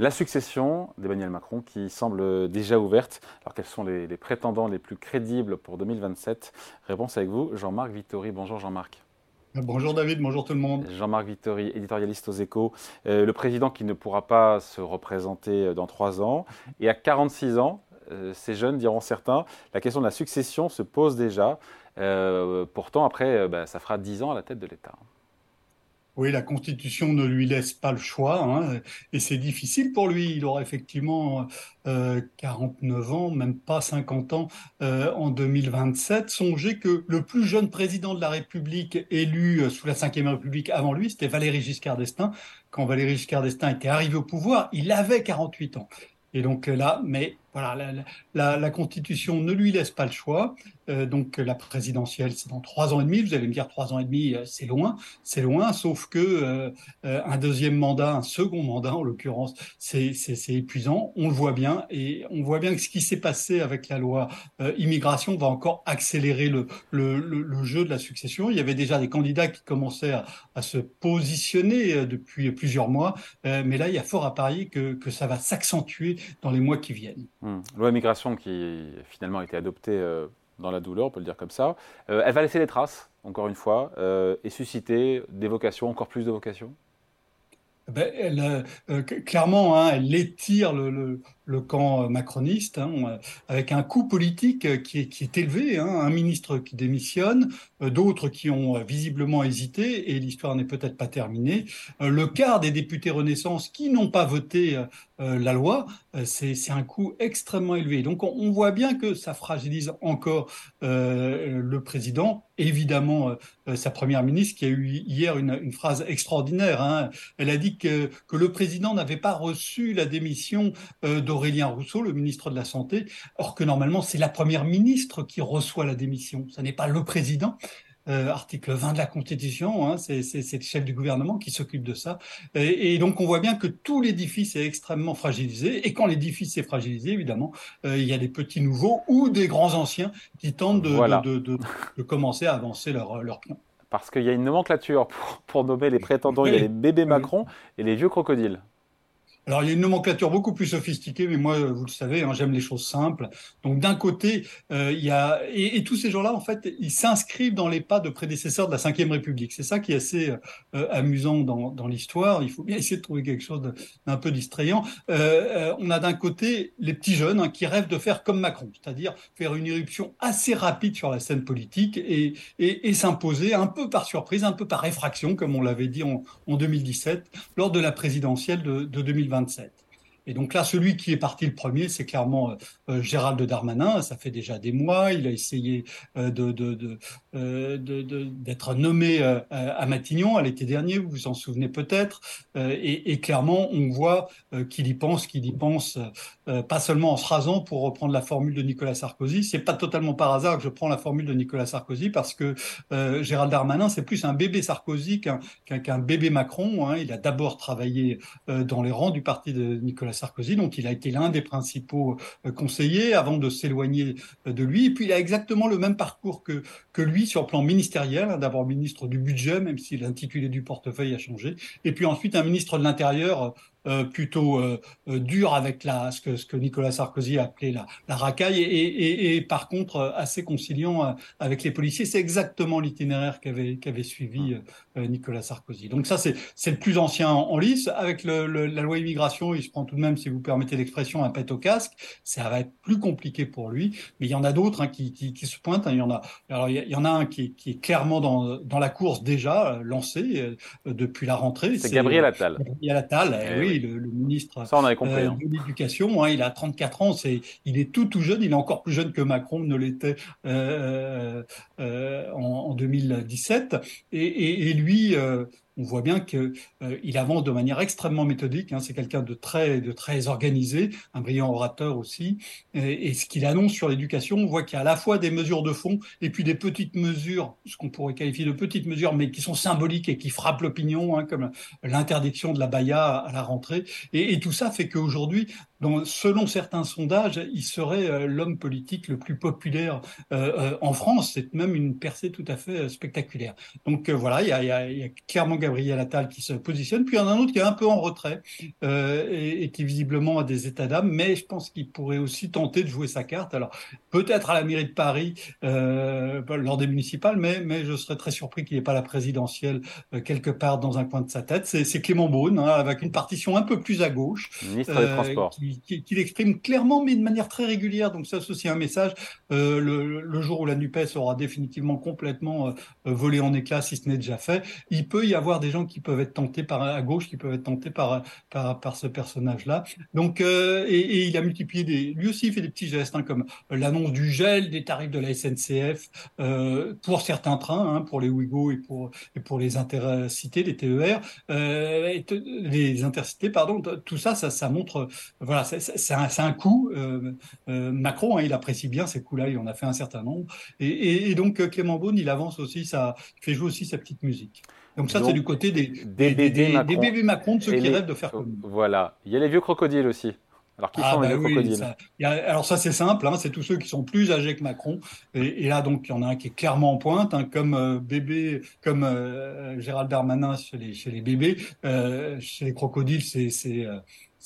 La succession d'Emmanuel Macron qui semble déjà ouverte. Alors quels sont les, prétendants les plus crédibles pour 2027 Réponse avec vous, Jean-Marc Vittori. Bonjour Jean-Marc. Bonjour David, bonjour tout le monde. Jean-Marc Vittori, éditorialiste aux échos. Euh, le président qui ne pourra pas se représenter euh, dans trois ans. Et à 46 ans, euh, ces jeunes diront certains, la question de la succession se pose déjà. pourtant, après, bah, ça fera 10 ans à la tête de l'État. Oui, la Constitution ne lui laisse pas le choix, hein, et c'est difficile pour lui. Il aura effectivement euh, 49 ans, même pas 50 ans euh, en 2027. Songez que le plus jeune président de la République élu euh, sous la Ve République avant lui, c'était Valéry Giscard d'Estaing. Quand Valéry Giscard d'Estaing était arrivé au pouvoir, il avait 48 ans. Et donc là, mais voilà, la, Constitution ne lui laisse pas le choix. Euh, donc la présidentielle, c'est dans trois ans et demi. Vous allez me dire trois ans et demi, euh, c'est loin, c'est loin. Sauf que euh, un deuxième mandat, un second mandat en l'occurrence, c'est épuisant. On le voit bien et on voit bien que ce qui s'est passé avec la loi immigration va encore accélérer le, le, jeu de la succession. Il y avait déjà des candidats qui commençaient à, se positionner depuis plusieurs mois, mais là il y a fort à parier que, que ça va s'accentuer dans les mois qui viennent. Hmm. Loi immigration qui finalement a été adoptée euh, dans la douleur, on peut le dire comme ça. Euh, elle va laisser des traces, encore une fois, euh, et susciter des vocations, encore plus de vocations? Ben, clairement, hein, elle étire le camp euh, macroniste, hein, euh, avec un coût politique euh, qui est, qui est élevé, hein, un ministre qui démissionne, d'autres qui ont visiblement hésité, et l'histoire n'est peut-être pas terminée. Le quart des députés Renaissance qui n'ont pas voté la loi, c'est un coût extrêmement élevé. Donc on, voit bien que ça fragilise encore le président, évidemment sa première ministre qui a eu hier une, phrase extraordinaire. Hein. Elle a dit que, que le président n'avait pas reçu la démission de Aurélien Rousseau, le ministre de la Santé, or que normalement c'est la première ministre qui reçoit la démission, ce n'est pas le président. Euh, article 20 de la Constitution, hein, c'est le chef du gouvernement qui s'occupe de ça. Et, donc on voit bien que tout l'édifice est extrêmement fragilisé, et quand l'édifice est fragilisé, évidemment, euh, il y a des petits nouveaux ou des grands anciens qui tentent de, commencer à avancer leur, leur plan. Parce qu'il y a une nomenclature pour, pour nommer les prétendants, il y a les bébés Macron et les vieux crocodiles. Alors, il y a une nomenclature beaucoup plus sophistiquée, mais moi, vous le savez, hein, j'aime les choses simples. Donc, d'un côté, euh, il y a et, tous ces gens-là, en fait, ils s'inscrivent dans les pas de prédécesseurs de la Ve République. C'est ça qui est assez euh, amusant dans, l'histoire. Il faut bien essayer de trouver quelque chose d'un peu distrayant. Euh, on a d'un côté les petits jeunes hein, qui rêvent de faire comme Macron, c'est-à-dire faire une éruption assez rapide sur la scène politique et, s'imposer un peu par surprise, un peu par effraction, comme on l'avait dit en, en 2017 lors de la présidentielle de, de 2020. Et donc là, celui qui est parti le premier, c'est clairement euh, euh, Gérald Darmanin. Ça fait déjà des mois. Il a essayé euh, de, d'être nommé à Matignon à l'été dernier. Vous vous en souvenez peut-être. Et, clairement, on voit qu'il y pense, qu'il y pense, pas seulement en se rasant pour reprendre la formule de Nicolas Sarkozy. C'est pas totalement par hasard que je prends la formule de Nicolas Sarkozy parce que Gérald Darmanin, c'est plus un bébé Sarkozy qu'un bébé Macron. Hein. Il a d'abord travaillé dans les rangs du parti de Nicolas Sarkozy, donc il a été l'un des principaux euh, conseillers avant de s'éloigner euh, de lui. Et puis il a exactement le même parcours que, que lui sur le plan ministériel, hein, d'abord ministre du budget, même si l'intitulé du portefeuille a changé, et puis ensuite un ministre de l'Intérieur plutôt euh, euh, dur avec la, ce, que, ce que Nicolas Sarkozy a appelé la, la racaille et, et, par contre assez conciliant avec les policiers. C'est exactement l'itinéraire qu'avait qu'avait suivi Nicolas Sarkozy. Donc ça, c'est le plus ancien en, lice. Avec le, la loi immigration, il se prend tout de même, si vous permettez l'expression, un pet au casque. Ça va être plus compliqué pour lui. Mais il y en a d'autres hein, qui, qui, qui, se pointent. Hein. Il y en a. Alors il y, en a un qui, qui est clairement dans, dans la course déjà lancé depuis la rentrée. C'est Gabriel Attal. Gabriel Attal, eh oui le, ministre Ça, on avait compris, euh, hein. de l'Éducation. Hein, il a 34 ans, c'est, il est tout tout jeune, il est encore plus jeune que Macron ne l'était euh, euh, en, en, 2017. Et, et, et lui, on voit bien qu'il euh, avance de manière extrêmement méthodique. Hein. c'est quelqu'un de très, de très organisé, un brillant orateur aussi. Et, ce qu'il annonce sur l'éducation, on voit qu'il y a à la fois des mesures de fond et puis des petites mesures, ce qu'on pourrait qualifier de petites mesures, mais qui sont symboliques et qui frappent l'opinion, hein, comme l'interdiction de la baya à la rentrée. Et, tout ça fait qu'aujourd'hui, dont, selon certains sondages, il serait l'homme politique le plus populaire en France. C'est même une percée tout à fait spectaculaire. Donc voilà, il y, a, il y, a, clairement Gabriel Attal qui se positionne, puis il y en a un autre qui est un peu en retrait et, et, qui visiblement a des états d'âme, mais je pense qu'il pourrait aussi tenter de jouer sa carte. Alors peut-être à la mairie de Paris lors des municipales, mais, mais je serais très surpris qu'il n'y ait pas la présidentielle quelque part dans un coin de sa tête. C'est Clément Beaune, hein, avec une partition un peu plus à gauche. Ministre des Transports. Qui, qui, l'exprime clairement, mais de manière très régulière. Donc ça, c'est aussi un message. Euh, le, jour où la NUPES aura définitivement complètement euh, volé en éclats, si ce n'est déjà fait, il peut y avoir des gens qui peuvent être tentés par à gauche, qui peuvent être tentés par par, ce personnage-là. Donc euh, et, il a multiplié des, lui aussi il fait des petits gestes hein, comme l'annonce du gel des tarifs de la SNCF euh, pour certains trains, hein, pour les Ouigo et pour et pour les intercités, les TER, euh, et les intercités, pardon. Tout ça, ça, ça montre, voilà, c'est un, un coup. Euh, Macron, hein, il apprécie bien ces coups-là, il en a fait un certain nombre. Et, et, et donc Clément Beaune, il avance aussi, ça, il fait jouer aussi sa petite musique. Donc ça, c'est du côté des, des, des, des, Macron. des, bébés Macron, de ceux et qui les... rêvent de faire comme Voilà. Il y a les vieux crocodiles aussi. Alors, qui ah, sont bah les vieux oui, crocodiles ça, a, Alors ça, c'est simple. Hein, c'est tous ceux qui sont plus âgés que Macron. Et, et là, donc, il y en a un qui est clairement en pointe, hein, comme euh, bébé, comme euh, Gérald Darmanin chez les, chez les bébés. Euh, chez les crocodiles, c'est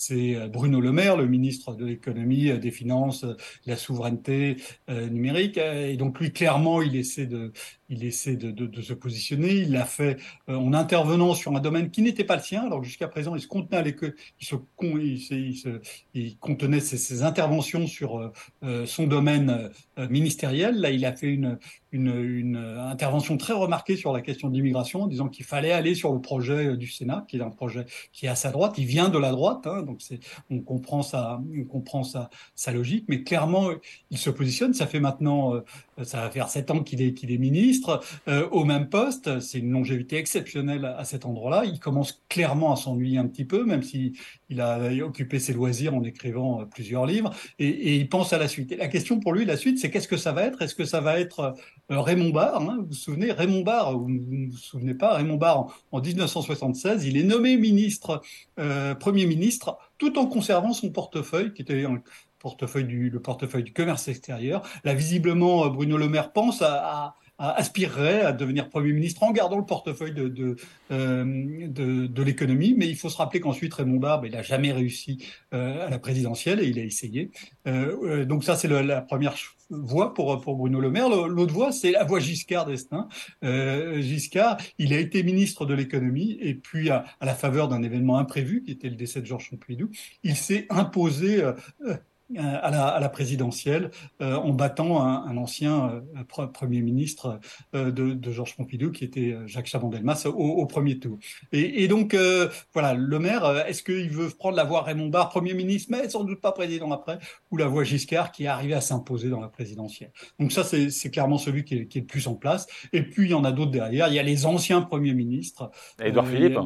c'est euh, Bruno Le Maire, le ministre de l'économie, euh, des finances, de la souveraineté euh, numérique. Et donc lui, clairement, il essaie de, il essaie de, se positionner. Il l'a fait euh, en intervenant sur un domaine qui n'était pas le sien. Alors jusqu'à présent, il se contenait à il se, contenait ses, interventions sur euh, son domaine ministériel. Là, il a fait une, intervention très remarquée sur la question de l'immigration, en disant qu'il fallait aller sur le projet du Sénat, qui est un projet qui est à sa droite. Il vient de la droite. Hein, donc on comprend sa, comprend sa, sa logique, mais clairement, il se positionne. Ça fait maintenant, euh, ça va faire sept ans qu'il est, ministre euh, au même poste. C'est une longévité exceptionnelle à, cet endroit-là. Il commence clairement à s'ennuyer un petit peu, même si il a occupé ses loisirs en écrivant euh, plusieurs livres, et, il pense à la suite. Et la question pour lui, la suite, c'est qu'est-ce que ça va être? Est-ce que ça va être euh, Raymond Barre hein? Vous vous souvenez, Raymond Barre, vous ne vous souvenez pas, Raymond Barre, en, en 1976, il est nommé ministre, euh, Premier ministre, tout en conservant son portefeuille, qui était un portefeuille du, le portefeuille du commerce extérieur. Là, visiblement, Bruno Le Maire pense à, à aspirerait à devenir Premier ministre en gardant le portefeuille de, euh, l'économie. Mais il faut se rappeler qu'ensuite, Raymond Barbe, il n'a jamais réussi euh, à la présidentielle et il a essayé. Euh, donc ça, c'est la première voie pour, Bruno Le Maire. L'autre voie, c'est la voie Giscard d'Estaing. Euh, Giscard, il a été ministre de l'économie et puis à, à la faveur d'un événement imprévu qui était le décès de Georges Pompidou, il s'est imposé euh, à la, à la présidentielle euh, en battant un, un ancien euh, Premier ministre euh, de, de, Georges Pompidou, qui était Jacques Chaban-Delmas, au, au, premier tour. Et, et donc, voilà, le maire, est-ce qu'il veut prendre la voie Raymond Barre, Premier ministre, mais sans doute pas président après, ou la voie Giscard, qui est arrivé à s'imposer dans la présidentielle? Donc ça, c'est clairement celui qui est, qui est, le plus en place. Et puis, il y en a d'autres derrière. Il y a les anciens premiers ministres. Édouard Philippe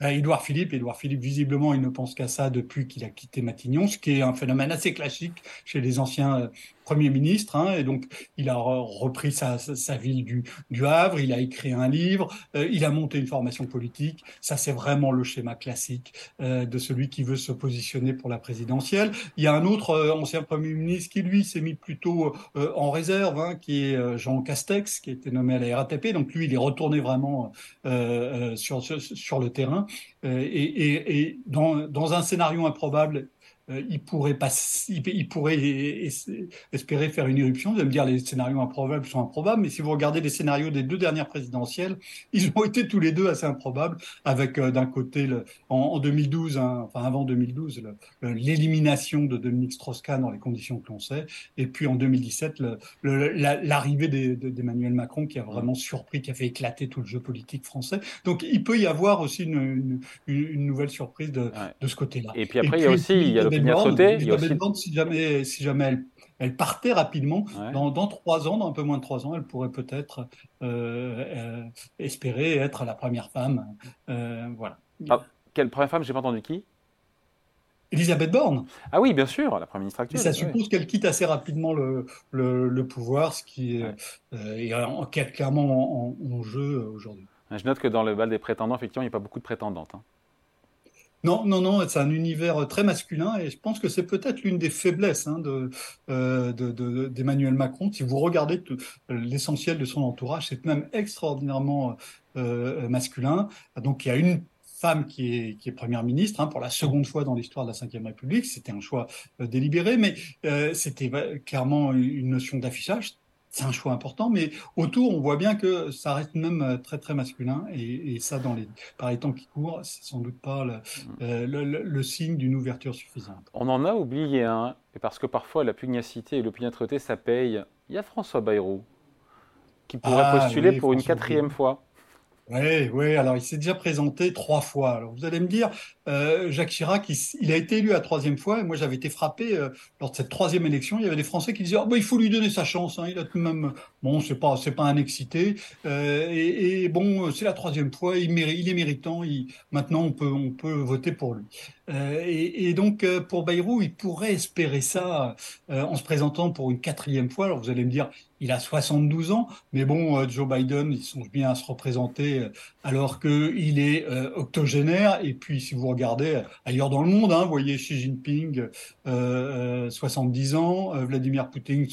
Édouard Philippe, Édouard Philippe, visiblement, il ne pense qu'à ça depuis qu'il a quitté Matignon, ce qui est un phénomène assez classique chez les anciens euh, Premier ministre, hein, et donc il a repris sa, sa, ville du, du, Havre, il a écrit un livre, euh, il a monté une formation politique. Ça, c'est vraiment le schéma classique euh, de celui qui veut se positionner pour la présidentielle. Il y a un autre euh, ancien Premier ministre qui, lui, s'est mis plutôt euh, en réserve, hein, qui est euh, Jean Castex, qui a été nommé à la RATP. Donc lui, il est retourné vraiment sur, sur, sur, le terrain. Et, et, et dans, dans un scénario improbable, euh, il pourrait pas, il, pourrait espérer faire une éruption. Vous allez me dire les scénarios improbables sont improbables, mais si vous regardez les scénarios des deux dernières présidentielles, ils ont été tous les deux assez improbables. Avec euh, d'un côté le, en, en 2012, hein, enfin avant 2012, l'élimination de Dominique Strauss-Kahn dans les conditions que l'on sait, et puis en 2017 l'arrivée d'Emmanuel Macron qui a vraiment surpris, qui a fait éclater tout le jeu politique français. Donc il peut y avoir aussi une, une, une nouvelle surprise de, ouais. de ce côté-là. Et puis après, et il y a aussi il y a Sauter, aussi... Bande, si jamais, si jamais elle, elle partait rapidement, ouais. dans, dans trois ans, dans un peu moins de trois ans, elle pourrait peut-être euh, euh, espérer être la première femme. Euh, voilà. Ah, quelle première femme J'ai pas entendu qui? Elisabeth Borne. Ah oui, bien sûr, la première ministre actuelle. Et ça suppose qu'elle quitte assez rapidement le, le, le pouvoir, ce qui est, ouais. euh, est clairement en, en, en jeu aujourd'hui. Je note que dans le bal des prétendants, effectivement, il n'y a pas beaucoup de prétendantes. Hein. Non, non, non, c'est un univers très masculin et je pense que c'est peut-être l'une des faiblesses hein, euh, d'Emmanuel Macron. Si vous regardez l'essentiel de son entourage, c'est même extraordinairement euh, masculin. Donc il y a une femme qui est, première ministre hein, pour la seconde fois dans l'histoire de la Ve République. C'était un choix euh, délibéré, mais c'était clairement une notion d'affichage c'est un choix important, mais autour, on voit bien que ça reste même euh, très très masculin, et, ça, dans les, par les temps qui courent, c'est sans doute pas mm. euh, le, le, signe d'une ouverture suffisante. On en a oublié un, parce que parfois la pugnacité et l'opiniâtreté, ça paye. Il y a François Bayrou qui pourrait ah postuler pour une quatrième fois. Oui, oui. Alors, il s'est déjà présenté trois fois. Alors, vous allez me dire, euh, Jacques Chirac, il, a été élu la troisième fois. Et moi, j'avais été frappé euh, lors de cette troisième élection. Il y avait des Français qui disaient, oh, bah, il faut lui donner sa chance. Hein. Il a tout de même, bon, c'est pas, c'est pas un excité. Euh, et, bon, c'est la troisième fois. Il, est méritant. Maintenant, on peut, on peut voter pour lui. Et, donc, pour Bayrou, il pourrait espérer ça en se présentant pour une quatrième fois. Alors, vous allez me dire, il a 72 ans, mais bon, euh, Joe Biden, il songe bien à se représenter euh, alors qu'il est euh, octogénaire. Et puis, si vous regardez ailleurs dans le monde, hein, voyez Xi Jinping, 70 ans, Vladimir Poutine,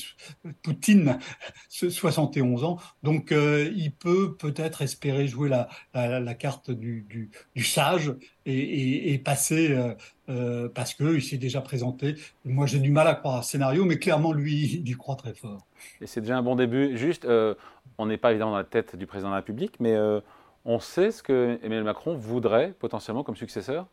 Poutine 71 ans. Donc, il peut peut-être espérer jouer la, la, carte du, du, sage et, et, passer parce qu'il s'est déjà présenté. Moi, j'ai du mal à croire à ce scénario, mais clairement, lui, il y croit très fort. Et c'est déjà un bon début. Juste, euh, on n'est pas évidemment dans la tête du président de la République, mais euh, on sait ce que Emmanuel Macron voudrait potentiellement comme successeur?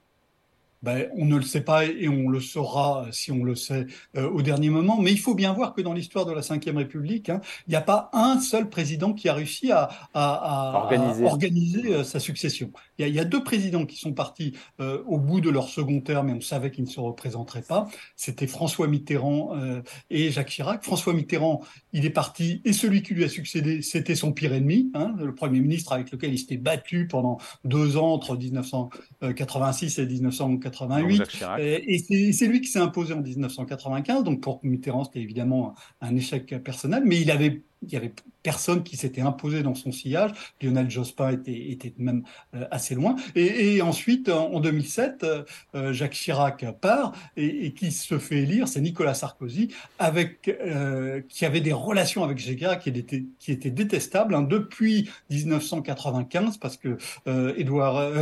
Ben, on ne le sait pas et on le saura si on le sait euh, au dernier moment. Mais il faut bien voir que dans l'histoire de la Ve République, hein, il n'y a pas un seul président qui a réussi à, organiser, sa succession. Il y, a, deux présidents qui sont partis au bout de leur second terme et on savait qu'ils ne se représenteraient pas. C'était François Mitterrand et Jacques Chirac. François Mitterrand, il est parti et celui qui lui a succédé, c'était son pire ennemi, hein, le Premier ministre avec lequel il s'était battu pendant deux ans entre 1986 et 1988. Et, c'est lui qui s'est imposé en 1995. Donc pour Mitterrand, c'était évidemment un échec personnel, mais il avait il y avait personne qui s'était imposé dans son sillage. Lionel Jospin était, était même euh, assez loin. Et, ensuite, en 2007, euh, euh, Jacques Chirac part et, qui se fait élire, c'est Nicolas Sarkozy, avec qui avait des relations avec Chirac qui étaient, qui étaient détestables hein, depuis 1995 parce que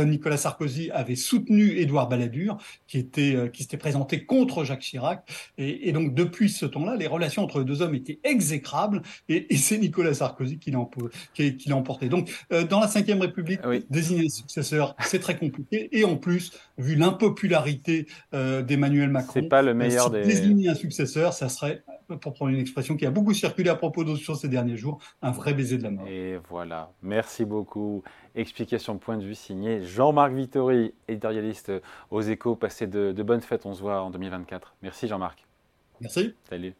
Nicolas Sarkozy avait soutenu Édouard Balladur qui était qui s'était présenté contre Jacques Chirac. Et, donc depuis ce temps-là, les relations entre les deux hommes étaient exécrables. Et, et, c'est Nicolas Sarkozy qui l'a emporté. Donc, euh, dans la Ve République, désigner le successeur, c'est très compliqué. Et en plus, vu l'impopularité euh, d'Emmanuel Macron, c'est pas le meilleur des... désigner un successeur, ça serait, pour prendre une expression qui a beaucoup circulé à propos d'autres ces derniers jours, un vrai baiser de la mort. Et voilà, merci beaucoup. Explication point de vue signé Jean-Marc Vittori, éditorialiste aux échos. Passez de, de bonnes fêtes, on se voit en 2024. Merci Jean-Marc. Merci. Salut.